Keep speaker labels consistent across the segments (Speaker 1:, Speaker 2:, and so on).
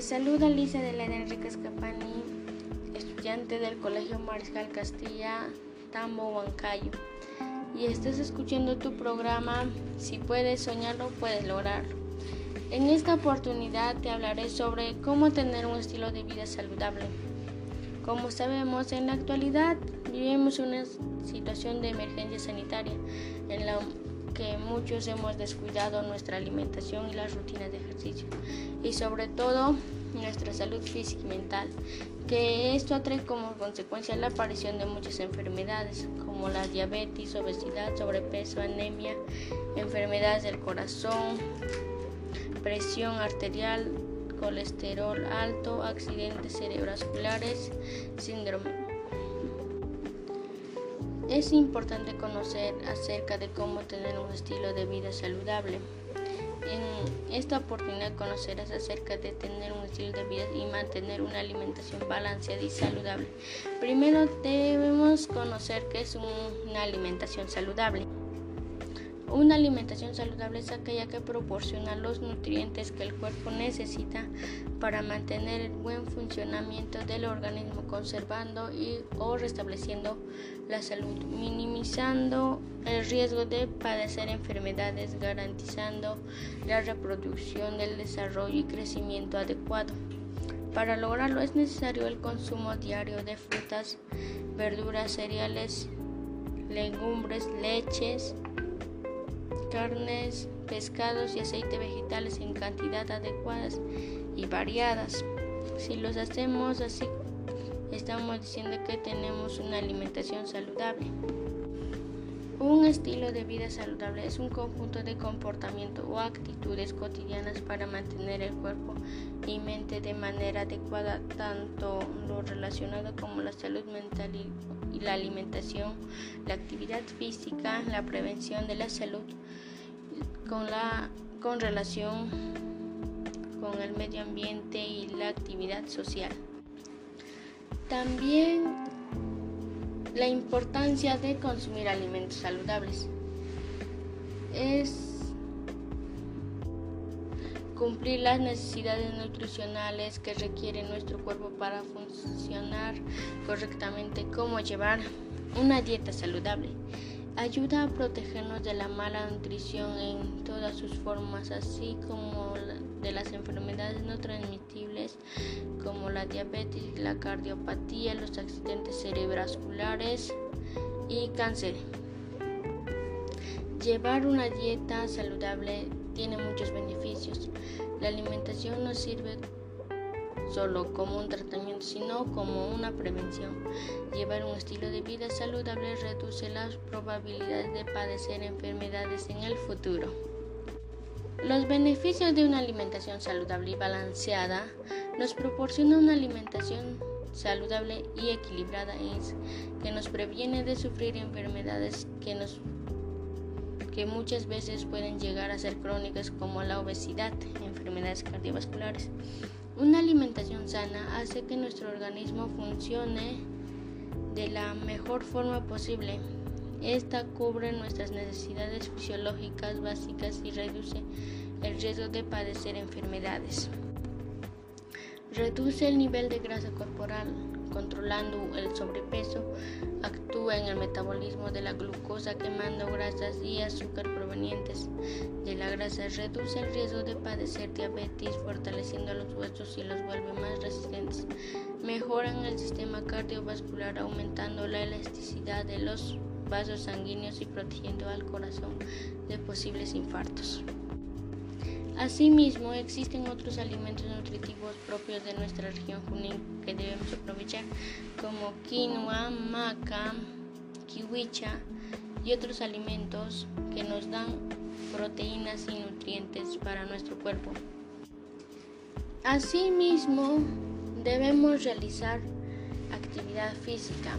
Speaker 1: Saluda Lisa de la Enrique Scapani, estudiante del Colegio Mariscal Castilla, Tambo, Huancayo. Y estás escuchando tu programa Si puedes soñarlo, puedes lograrlo. En esta oportunidad te hablaré sobre cómo tener un estilo de vida saludable. Como sabemos, en la actualidad vivimos una situación de emergencia sanitaria en la que muchos hemos descuidado nuestra alimentación y las rutinas de ejercicio. Y sobre todo nuestra salud física y mental, que esto atrae como consecuencia la aparición de muchas enfermedades como la diabetes, obesidad, sobrepeso, anemia, enfermedades del corazón, presión arterial, colesterol alto, accidentes cerebrovasculares, síndrome es importante conocer acerca de cómo tener un estilo de vida saludable. En esta oportunidad conocerás acerca de tener un estilo de vida y mantener una alimentación balanceada y saludable. Primero debemos conocer qué es una alimentación saludable. Una alimentación saludable es aquella que proporciona los nutrientes que el cuerpo necesita para mantener el buen funcionamiento del organismo, conservando y o restableciendo la salud, minimizando el riesgo de padecer enfermedades, garantizando la reproducción del desarrollo y crecimiento adecuado. Para lograrlo es necesario el consumo diario de frutas, verduras, cereales, legumbres, leches, carnes, pescados y aceite vegetales en cantidad adecuadas y variadas. Si los hacemos así, estamos diciendo que tenemos una alimentación saludable. Un estilo de vida saludable es un conjunto de comportamientos o actitudes cotidianas para mantener el cuerpo y mente de manera adecuada, tanto lo relacionado como la salud mental y la alimentación, la actividad física, la prevención de la salud con, la, con relación con el medio ambiente y la actividad social. También la importancia de consumir alimentos saludables es cumplir las necesidades nutricionales que requiere nuestro cuerpo para funcionar correctamente, como llevar una dieta saludable. Ayuda a protegernos de la mala nutrición en todas sus formas, así como de las enfermedades no transmitibles como la diabetes, la cardiopatía, los accidentes cerebrovasculares y cáncer. Llevar una dieta saludable tiene muchos beneficios. La alimentación nos sirve solo como un tratamiento, sino como una prevención. Un estilo de vida saludable reduce las probabilidades de padecer enfermedades en el futuro. Los beneficios de una alimentación saludable y balanceada nos proporciona una alimentación saludable y equilibrada que nos previene de sufrir enfermedades que nos que muchas veces pueden llegar a ser crónicas como la obesidad, enfermedades cardiovasculares. Una alimentación sana hace que nuestro organismo funcione de la mejor forma posible. Esta cubre nuestras necesidades fisiológicas básicas y reduce el riesgo de padecer enfermedades. Reduce el nivel de grasa corporal, controlando el sobrepeso, actúa en el metabolismo de la glucosa quemando grasas y azúcar provenientes de la grasa, reduce el riesgo de padecer diabetes, fortaleciendo los huesos y los vuelve más resistentes, mejoran el sistema cardiovascular, aumentando la elasticidad de los vasos sanguíneos y protegiendo al corazón de posibles infartos. Asimismo, existen otros alimentos nutritivos propios de nuestra región Junín que debemos aprovechar, como quinoa, maca, kiwicha y otros alimentos que nos dan proteínas y nutrientes para nuestro cuerpo. Asimismo, debemos realizar actividad física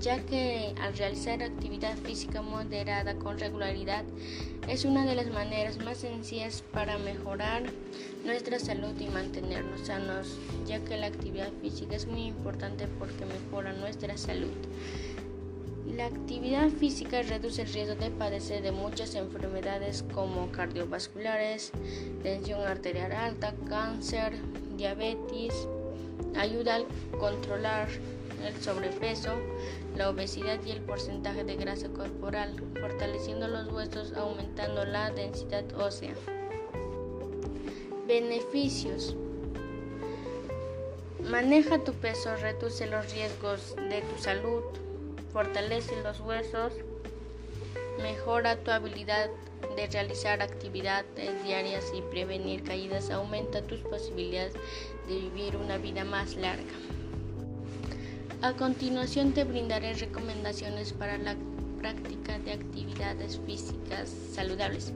Speaker 1: ya que al realizar actividad física moderada con regularidad es una de las maneras más sencillas para mejorar nuestra salud y mantenernos sanos, ya que la actividad física es muy importante porque mejora nuestra salud. La actividad física reduce el riesgo de padecer de muchas enfermedades como cardiovasculares, tensión arterial alta, cáncer, diabetes, ayuda a controlar el sobrepeso, la obesidad y el porcentaje de grasa corporal, fortaleciendo los huesos, aumentando la densidad ósea. Beneficios. Maneja tu peso, reduce los riesgos de tu salud, fortalece los huesos, mejora tu habilidad de realizar actividades diarias y prevenir caídas, aumenta tus posibilidades de vivir una vida más larga. A continuación te brindaré recomendaciones para la práctica de actividades físicas saludables.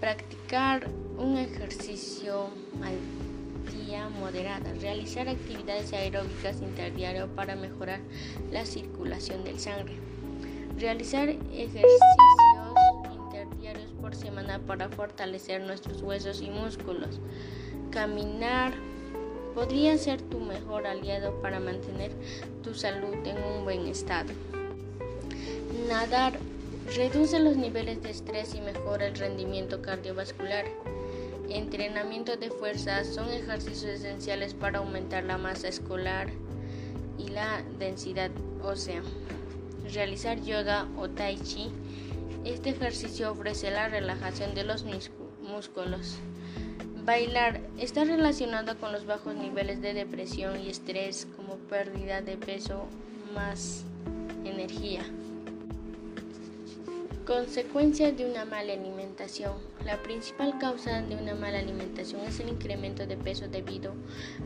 Speaker 1: Practicar un ejercicio al día moderada. Realizar actividades aeróbicas interdiario para mejorar la circulación del sangre. Realizar ejercicios interdiarios por semana para fortalecer nuestros huesos y músculos. Caminar podría ser tu mejor aliado para mantener tu salud en un buen estado. Nadar reduce los niveles de estrés y mejora el rendimiento cardiovascular. Entrenamiento de fuerza son ejercicios esenciales para aumentar la masa escolar y la densidad ósea. Realizar yoga o tai chi. Este ejercicio ofrece la relajación de los músculos Bailar está relacionado con los bajos niveles de depresión y estrés como pérdida de peso más energía. Consecuencia de una mala alimentación. La principal causa de una mala alimentación es el incremento de peso debido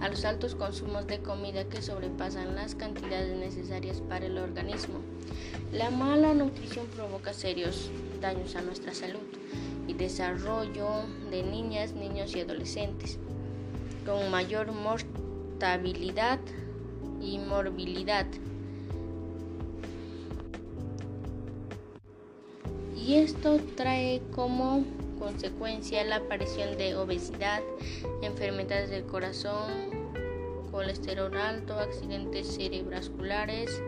Speaker 1: a los altos consumos de comida que sobrepasan las cantidades necesarias para el organismo. La mala nutrición provoca serios daños a nuestra salud y desarrollo de niñas, niños y adolescentes, con mayor mortalidad y morbilidad. Y esto trae como consecuencia la aparición de obesidad, enfermedades del corazón, colesterol alto, accidentes cerebrovasculares,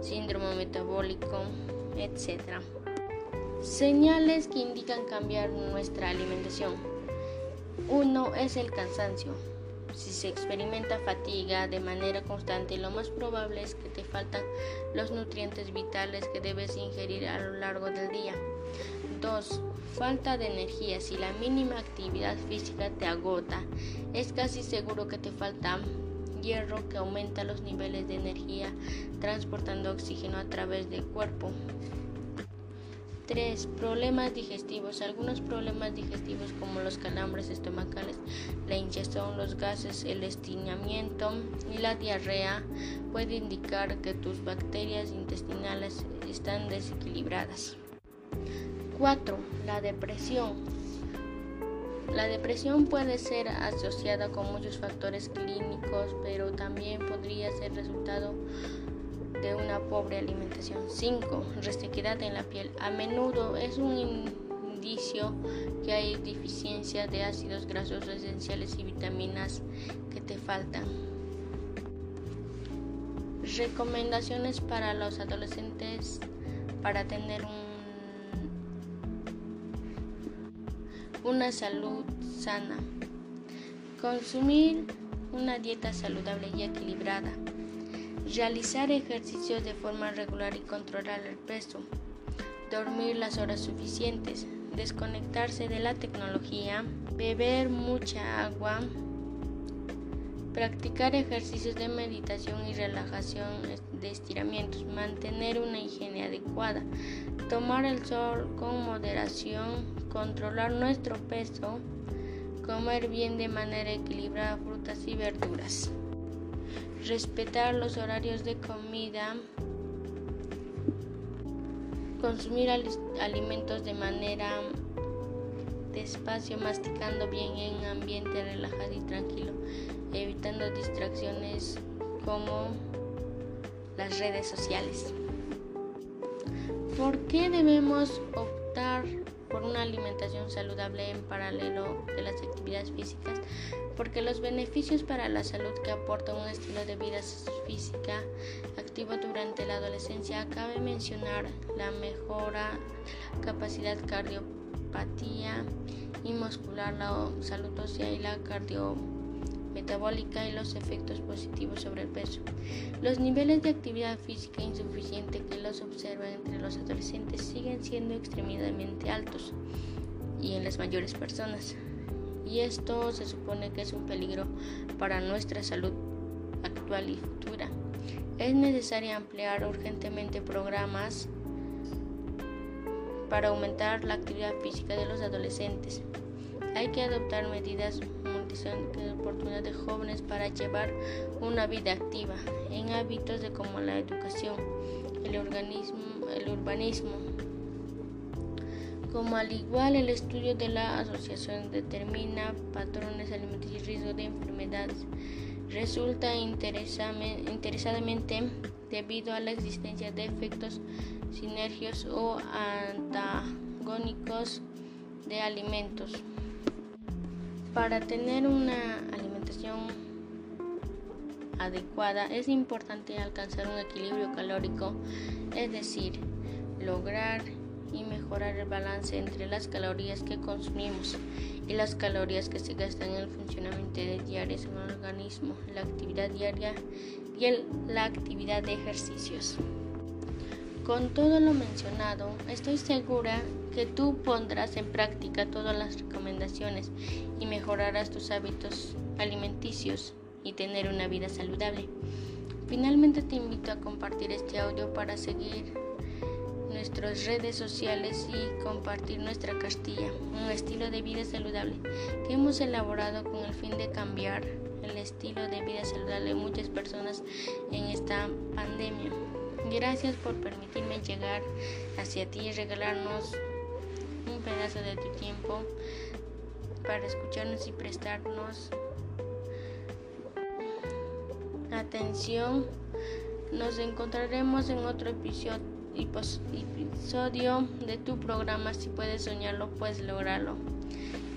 Speaker 1: síndrome metabólico, etc. Señales que indican cambiar nuestra alimentación. Uno es el cansancio. Si se experimenta fatiga de manera constante, lo más probable es que te faltan los nutrientes vitales que debes ingerir a lo largo del día. 2. Falta de energía. Si la mínima actividad física te agota, es casi seguro que te falta hierro que aumenta los niveles de energía transportando oxígeno a través del cuerpo. 3. Problemas digestivos. Algunos problemas digestivos como los calambres estomacales, la hinchazón, los gases, el estreñimiento y la diarrea pueden indicar que tus bacterias intestinales están desequilibradas. 4. La depresión. La depresión puede ser asociada con muchos factores clínicos, pero también podría ser resultado de una pobre alimentación. 5. Resequedad en la piel. A menudo es un indicio que hay deficiencia de ácidos grasos esenciales y vitaminas que te faltan. Recomendaciones para los adolescentes para tener una salud sana. Consumir una dieta saludable y equilibrada realizar ejercicios de forma regular y controlar el peso, dormir las horas suficientes, desconectarse de la tecnología, beber mucha agua, practicar ejercicios de meditación y relajación de estiramientos, mantener una higiene adecuada, tomar el sol con moderación, controlar nuestro peso, comer bien de manera equilibrada frutas y verduras respetar los horarios de comida, consumir alimentos de manera despacio, masticando bien en ambiente relajado y tranquilo, evitando distracciones como las redes sociales. ¿Por qué debemos optar? Por una alimentación saludable en paralelo de las actividades físicas, porque los beneficios para la salud que aporta un estilo de vida física activo durante la adolescencia, cabe mencionar la mejora de la capacidad cardiopatía y muscular, la salud ósea y la cardio metabólica y los efectos positivos sobre el peso. Los niveles de actividad física insuficiente que los observan entre los adolescentes siguen siendo extremadamente altos y en las mayores personas. Y esto se supone que es un peligro para nuestra salud actual y futura. Es necesario ampliar urgentemente programas para aumentar la actividad física de los adolescentes. Hay que adoptar medidas de oportunidades de jóvenes para llevar una vida activa en hábitos de como la educación, el urbanismo. Como al igual el estudio de la asociación determina patrones alimenticios y riesgo de enfermedades, resulta interesadamente debido a la existencia de efectos sinergios o antagónicos de alimentos. Para tener una alimentación adecuada es importante alcanzar un equilibrio calórico, es decir, lograr y mejorar el balance entre las calorías que consumimos y las calorías que se gastan en el funcionamiento diario en el organismo, la actividad diaria y la actividad de ejercicios. Con todo lo mencionado, estoy segura que tú pondrás en práctica todas las recomendaciones y mejorarás tus hábitos alimenticios y tener una vida saludable. Finalmente te invito a compartir este audio para seguir nuestras redes sociales y compartir nuestra Castilla, un estilo de vida saludable que hemos elaborado con el fin de cambiar el estilo de vida saludable de muchas personas en esta pandemia. Gracias por permitirme llegar hacia ti y regalarnos un pedazo de tu tiempo para escucharnos y prestarnos atención. Nos encontraremos en otro episodio, de tu programa. Si puedes soñarlo, puedes lograrlo.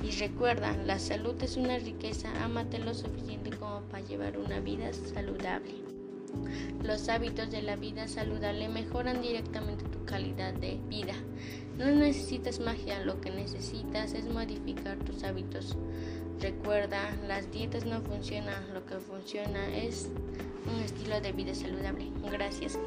Speaker 1: Y recuerda, la salud es una riqueza. Ámate lo suficiente como para llevar una vida saludable. Los hábitos de la vida saludable mejoran directamente tu calidad de vida. No necesitas magia, lo que necesitas es modificar tus hábitos. Recuerda, las dietas no funcionan, lo que funciona es un estilo de vida saludable. Gracias.